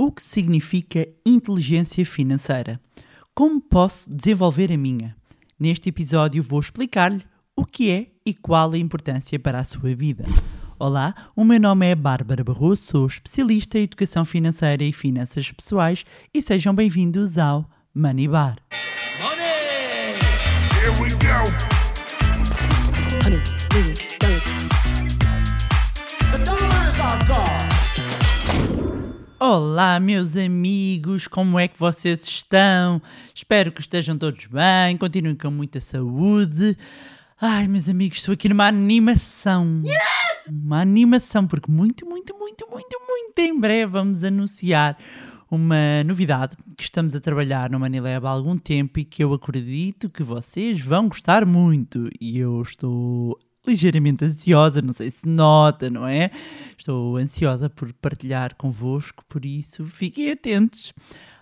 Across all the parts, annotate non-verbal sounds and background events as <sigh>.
O que significa inteligência financeira? Como posso desenvolver a minha? Neste episódio vou explicar-lhe o que é e qual a importância para a sua vida. Olá, o meu nome é Bárbara Barroso, sou especialista em educação financeira e finanças pessoais e sejam bem-vindos ao Money Bar. Money! Here we go! Olá, meus amigos, como é que vocês estão? Espero que estejam todos bem, continuem com muita saúde. Ai, meus amigos, estou aqui numa animação. Uma animação, porque muito, muito, muito, muito, muito em breve vamos anunciar uma novidade que estamos a trabalhar no Manilab há algum tempo e que eu acredito que vocês vão gostar muito. E eu estou ligeiramente ansiosa, não sei se nota, não é? Estou ansiosa por partilhar convosco, por isso fiquem atentos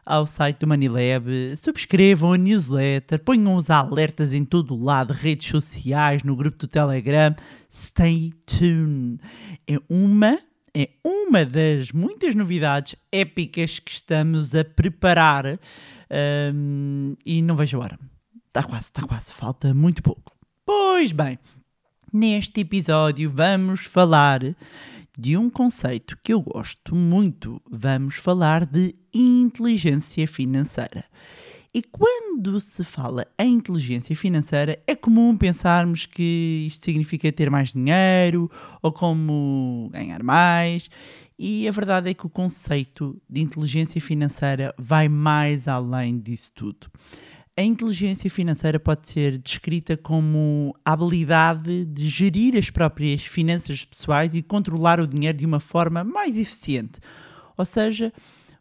ao site do Manilab, subscrevam a newsletter, ponham os alertas em todo o lado, redes sociais, no grupo do Telegram. Stay tuned. É uma, é uma das muitas novidades épicas que estamos a preparar hum, e não vejo a hora. Está quase, está quase, falta muito pouco. Pois bem, Neste episódio vamos falar de um conceito que eu gosto muito. Vamos falar de inteligência financeira. E quando se fala em inteligência financeira, é comum pensarmos que isto significa ter mais dinheiro ou como ganhar mais. E a verdade é que o conceito de inteligência financeira vai mais além disso tudo. A inteligência financeira pode ser descrita como a habilidade de gerir as próprias finanças pessoais e controlar o dinheiro de uma forma mais eficiente. Ou seja,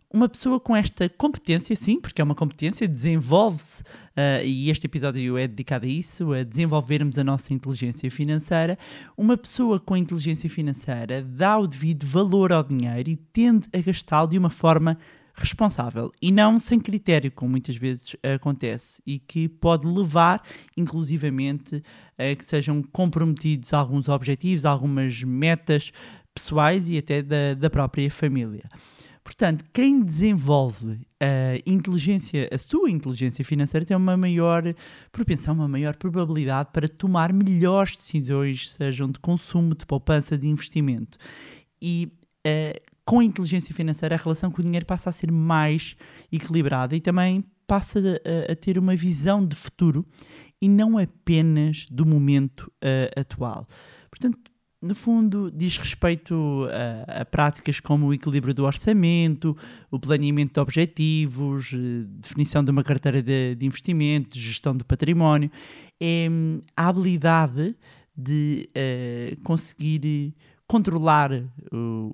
uma pessoa com esta competência, sim, porque é uma competência, desenvolve-se, uh, e este episódio é dedicado a isso, a desenvolvermos a nossa inteligência financeira. Uma pessoa com inteligência financeira dá o devido valor ao dinheiro e tende a gastá-lo de uma forma responsável e não sem critério, como muitas vezes acontece, e que pode levar, inclusivamente, a que sejam comprometidos alguns objetivos, algumas metas pessoais e até da, da própria família. Portanto, quem desenvolve a inteligência, a sua inteligência financeira tem uma maior propensão, uma maior probabilidade para tomar melhores decisões, sejam de consumo, de poupança, de investimento. E uh, com a inteligência financeira, a relação com o dinheiro passa a ser mais equilibrada e também passa a, a ter uma visão de futuro e não apenas do momento uh, atual. Portanto, no fundo, diz respeito a, a, práticas como o equilíbrio do orçamento, o planeamento de objetivos, uh, definição de uma carteira de, de investimento, gestão do património. É hum, a habilidade de uh, conseguir controlar o,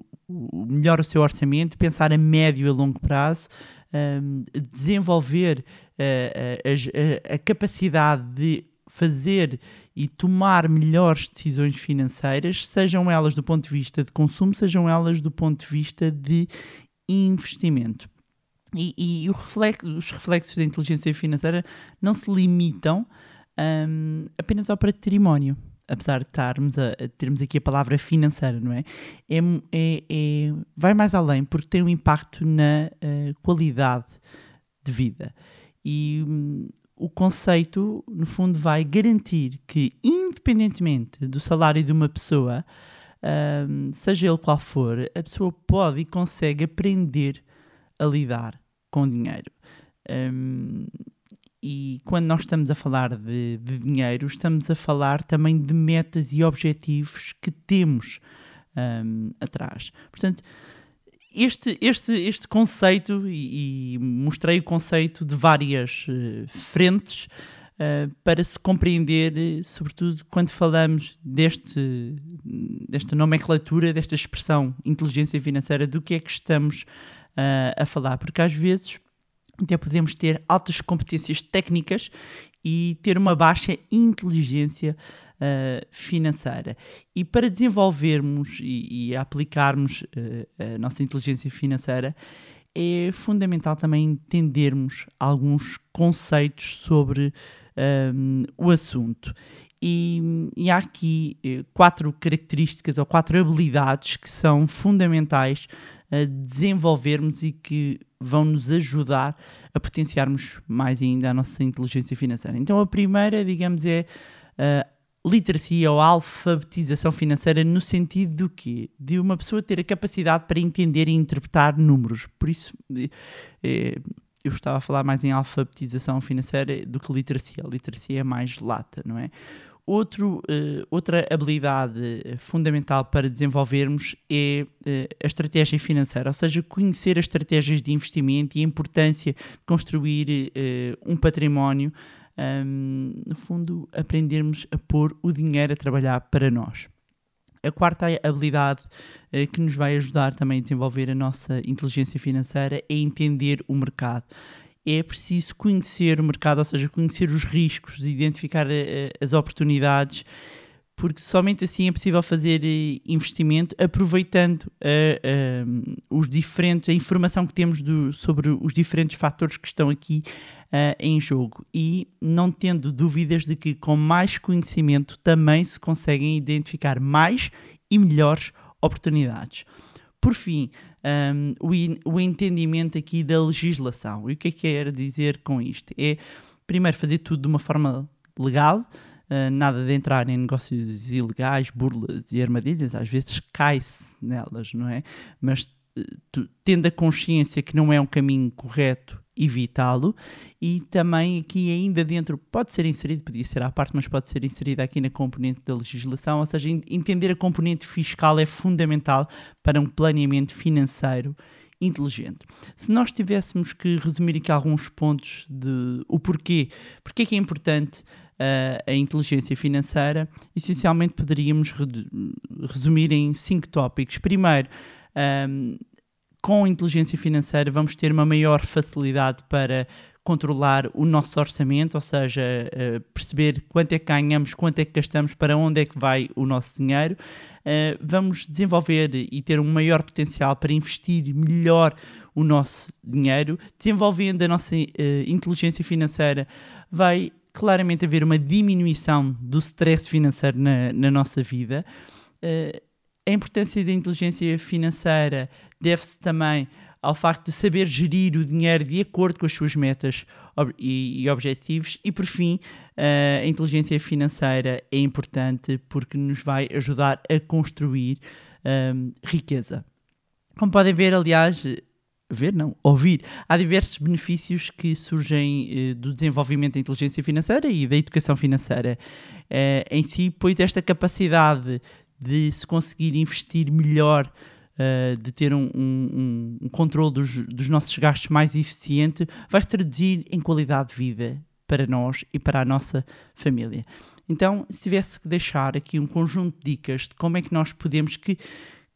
melhor o seu orçamento, pensar a médio e longo prazo, um, desenvolver uh, a, a, a capacidade de fazer e tomar melhores decisões financeiras, sejam elas do ponto de vista de consumo, sejam elas do ponto de vista de investimento. E, e reflexo, os reflexos da inteligência financeira não se limitam um, apenas ao património apesar de estarmos a, a, termos aqui a palavra financeira, não é? É, é, é vai mais além porque tem um impacto na uh, qualidade de vida. E um, o conceito, no fundo, vai garantir que, independentemente do salário de uma pessoa, um, seja ele qual for, a pessoa pode e consegue aprender a lidar com dinheiro. Um, e quando nós estamos a falar de, de, dinheiro, estamos a falar também de metas e objetivos que temos um, atrás. Portanto, este, este, este conceito, e, e mostrei o conceito de várias uh, frentes uh, para se compreender, sobretudo quando falamos deste, desta nomenclatura, desta expressão inteligência financeira, do que é que estamos a falar. Porque às vezes até podemos ter altas competências técnicas e ter uma baixa inteligência uh, financeira. E para desenvolvermos e, e aplicarmos uh, a nossa inteligência financeira, é fundamental também entendermos alguns conceitos sobre um, o assunto. E, e, há aqui eh, quatro características ou quatro habilidades que são fundamentais a desenvolvermos e que vão nos ajudar a potenciarmos mais ainda a nossa inteligência financeira. Então, a primeira, digamos, é a literacia ou a alfabetização financeira no sentido do quê? De uma pessoa ter a capacidade para entender e interpretar números. Por isso, eh, eu estava a falar mais em alfabetização financeira do que literacia. A literacia é mais lata, não é? Outro, uh, outra habilidade fundamental para desenvolvermos é uh, a estratégia financeira, ou seja, conhecer as estratégias de investimento e a importância de construir uh, um património. Um, no fundo, aprendermos a pôr o dinheiro a trabalhar para nós. A quarta habilidade eh, que nos vai ajudar também a desenvolver a nossa inteligência financeira é entender o mercado. É preciso conhecer o mercado, ou seja, conhecer os riscos, identificar eh, as oportunidades, porque somente assim é possível fazer eh, investimento aproveitando os diferentes, a informação que temos do, sobre os diferentes fatores que estão aqui em jogo e não tendo dúvidas de que com mais conhecimento também se conseguem identificar mais e melhores oportunidades. Por fim, um, o, o, entendimento aqui da legislação. E o que é que quero dizer com isto? É, primeiro, fazer tudo de uma forma legal, uh, nada de entrar em negócios ilegais, burlas e armadilhas, às vezes cai-se nelas, não é? Mas uh, tendo a consciência que não é um caminho correto evitá-lo e também aqui ainda dentro pode ser inserido, podia ser à parte, mas pode ser inserido aqui na componente da legislação, ou seja, entender a componente fiscal é fundamental para um planeamento financeiro inteligente. Se nós tivéssemos que resumir aqui alguns pontos de o porquê, porque é que é importante uh, a inteligência financeira, essencialmente poderíamos resumir em cinco tópicos. Primeiro, um, com inteligência financeira vamos ter uma maior facilidade para controlar o nosso orçamento, ou seja, uh, perceber quanto é que ganhamos, quanto é que gastamos, para onde é que vai o nosso dinheiro. Uh, vamos desenvolver e ter um maior potencial para investir melhor o nosso dinheiro, desenvolvendo a nossa uh, inteligência financeira, vai claramente haver uma diminuição do stress financeiro na, na nossa vida. A importância da inteligência financeira deve-se também ao facto de saber gerir o dinheiro de acordo com as suas metas e, objetivos. E por fim, a inteligência financeira é importante porque nos vai ajudar a construir um, riqueza. Como podem ver, aliás, ver não, ouvir, há diversos benefícios que surgem eh, do desenvolvimento da inteligência financeira e da educação financeira eh, em si, pois esta capacidade de se conseguir investir melhor uh, de ter um, um, um controle dos, dos, nossos gastos mais eficiente, vai traduzir em qualidade de vida para nós e para a nossa família. Então, se tivesse que deixar aqui um conjunto de dicas de como é que nós podemos, que,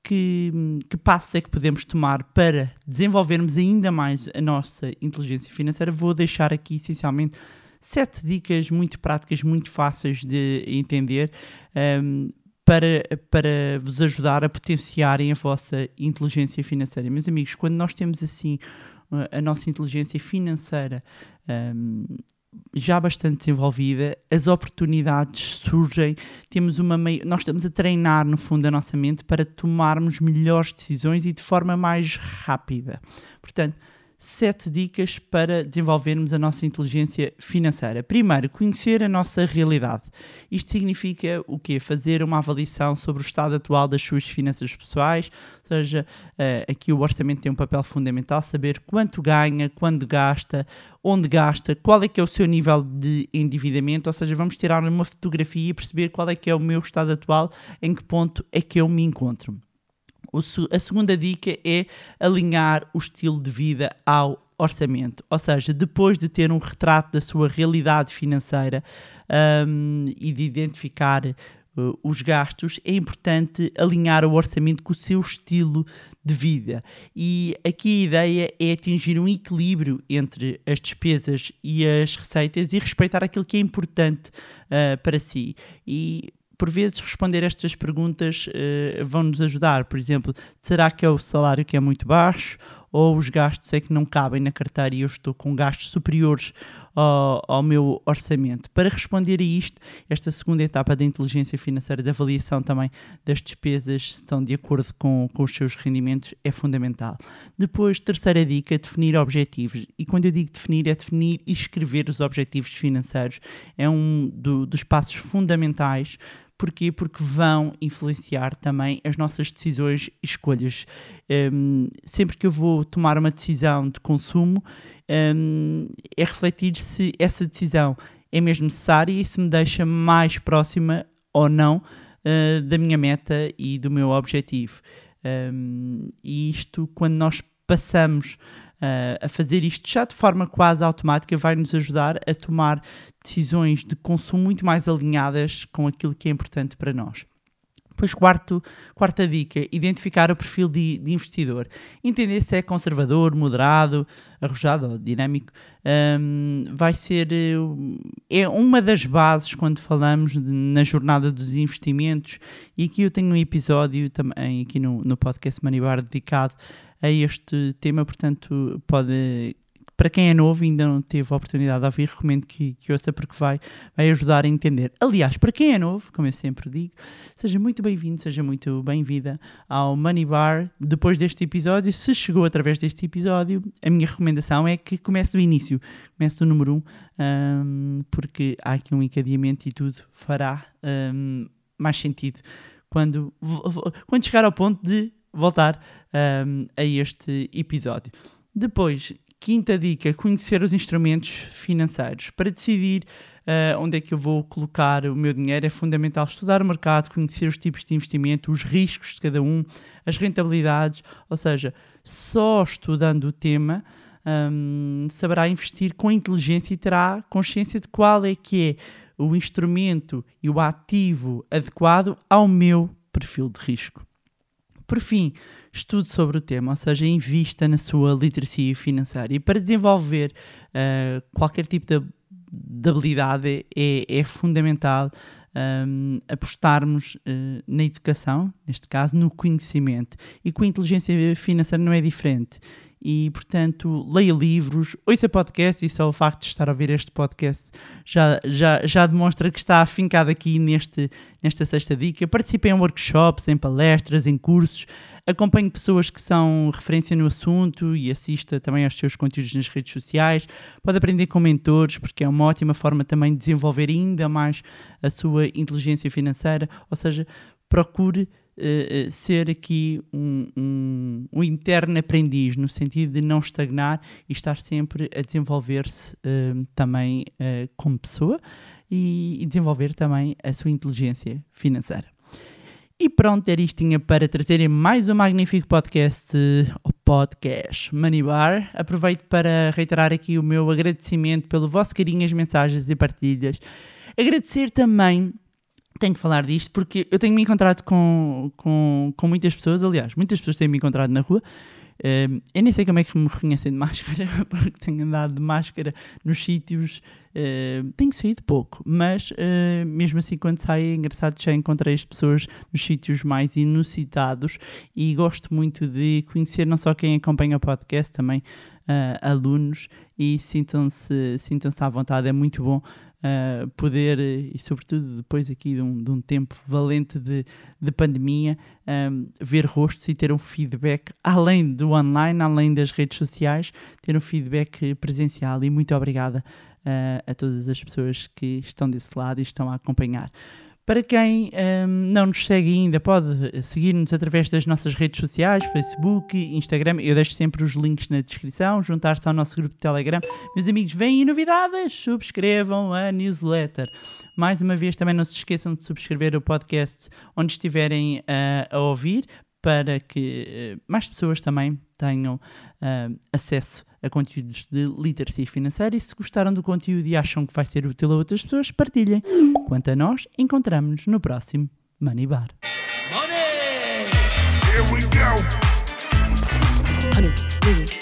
que, que passos é que podemos tomar para desenvolvermos ainda mais a nossa inteligência financeira, vou deixar aqui essencialmente sete dicas muito práticas, muito fáceis de entender, um, para, para vos ajudar a potenciarem a vossa inteligência financeira. Meus amigos, quando nós temos assim a nossa inteligência financeira um, já bastante desenvolvida, as oportunidades surgem, temos uma nós estamos a treinar no fundo a nossa mente para tomarmos melhores decisões e de forma mais rápida. Portanto, sete dicas para desenvolvermos a nossa inteligência financeira. Primeiro, conhecer a nossa realidade. Isto significa o quê? Fazer uma avaliação sobre o estado atual das suas finanças pessoais, ou seja, uh, aqui o orçamento tem um papel fundamental, saber quanto ganha, quando gasta, onde gasta, qual é que é o seu nível de endividamento, ou seja, vamos tirar uma fotografia e perceber qual é que é o meu estado atual, em que ponto é que eu me encontro a segunda dica é alinhar o estilo de vida ao orçamento, ou seja, depois de ter um retrato da sua realidade financeira um, e de identificar uh, os gastos, é importante alinhar o orçamento com o seu estilo de vida. E aqui a ideia é atingir um equilíbrio entre as despesas e as receitas e respeitar aquilo que é importante uh, para si. E por vezes responder estas perguntas uh, vão nos ajudar. Por exemplo, será que é o salário que é muito baixo? ou os gastos é que não cabem na carteira e eu estou com gastos superiores ao, ao meu orçamento. Para responder a isto, esta segunda etapa da inteligência financeira, da avaliação também das despesas, se estão de acordo com, com os seus rendimentos, é fundamental. Depois, terceira dica, definir objetivos. E quando eu digo definir, é definir e escrever os objetivos financeiros. É um do, dos passos fundamentais Porquê? Porque vão influenciar também as nossas decisões e escolhas. Um, sempre que eu vou tomar uma decisão de consumo, um, é refletir se essa decisão é mesmo necessária e se me deixa mais próxima ou não uh, da minha meta e do meu objetivo. Um, e isto, quando nós passamos uh, a fazer isto já de forma quase automática, vai nos ajudar a tomar decisões de consumo muito mais alinhadas com aquilo que é importante para nós. Depois, quarto, quarta dica, identificar o perfil de, de, investidor. Entender se é conservador, moderado, arrojado ou dinâmico. Um, vai ser é uma das bases quando falamos de, na jornada dos investimentos. E aqui eu tenho um episódio também aqui no, no podcast Manibar dedicado a este tema, portanto, pode para quem é novo e ainda não teve a oportunidade de ouvir, recomendo que, que ouça porque vai, vai ajudar a entender. Aliás, para quem é novo, como eu sempre digo, seja muito bem-vindo, seja muito bem-vinda ao Money Bar. Depois deste episódio, se chegou através deste episódio, a minha recomendação é que comece do início, comece do número 1, um, um, porque há aqui um encadeamento e tudo fará um, mais sentido quando, quando chegar ao ponto de voltar um, a este episódio. Depois, quinta dica: conhecer os instrumentos financeiros. Para decidir uh, onde é que eu vou colocar o meu dinheiro, é fundamental estudar o mercado, conhecer os tipos de investimento, os riscos de cada um, as rentabilidades. Ou seja, só estudando o tema. Um, saberá investir com inteligência e terá consciência de qual é que é o instrumento e o ativo adequado ao meu perfil de risco. Por fim, estude sobre o tema, ou seja, invista na sua literacia financeira. E para desenvolver uh, qualquer tipo de, de habilidade é, é fundamental um, apostarmos uh, na educação, neste caso, no conhecimento. E com a inteligência financeira não é diferente e, portanto, leia livros, ouça podcast e só o facto de estar a ouvir este podcast já, já, já demonstra que está afincado aqui neste, nesta sexta dica. Participe em workshops, em palestras, em cursos, acompanhe pessoas que são referência no assunto e assista também aos seus conteúdos nas redes sociais. Pode aprender com mentores, porque é uma ótima forma também de desenvolver ainda mais a sua inteligência financeira, ou seja, procure uh, ser aqui um, um, um, interno aprendiz, no sentido de não estagnar e estar sempre a desenvolver-se uh, também uh, como pessoa e, e, desenvolver também a sua inteligência financeira. E pronto, era isto para trazerem mais um magnífico podcast, o podcast Money Bar. Aproveito para reiterar aqui o meu agradecimento pelo vosso carinho, as mensagens e partilhas. Agradecer também tenho que falar disto porque eu tenho me encontrado com, com, com muitas pessoas, aliás, muitas pessoas têm me encontrado na rua. Uh, eu nem sei como é que me reconhecem de máscara, <laughs> porque tenho andado de máscara nos sítios. Uh, tenho saído pouco, mas uh, mesmo assim, quando saio, é engraçado já encontrei as pessoas nos sítios mais inusitados e gosto muito de conhecer não só quem acompanha o podcast, também alunos e sintam-se sintam à vontade. É muito bom uh, poder, e sobretudo depois aqui de um, de um tempo valente de, de pandemia, um, ver rostos e ter um feedback além do online, além das redes sociais, ter um feedback presencial. E muito obrigada uh, a todas as pessoas que estão desse lado e estão a acompanhar. Para quem um, não nos segue ainda, pode seguir-nos através das nossas redes sociais, Facebook, Instagram. Eu deixo sempre os links na descrição, juntar-se ao nosso grupo de Telegram. Meus amigos, vêm novidades, subscrevam a newsletter. Mais uma vez, também não se esqueçam de subscrever o podcast onde estiverem uh, a ouvir, para que uh, mais pessoas também tenham uh, acesso a a conteúdos de literacia financeira e se gostaram do conteúdo e acham que vai ser útil a outras pessoas, partilhem. Quanto a nós, encontramos-nos no próximo Money Bar. Money! Here we go. Honey,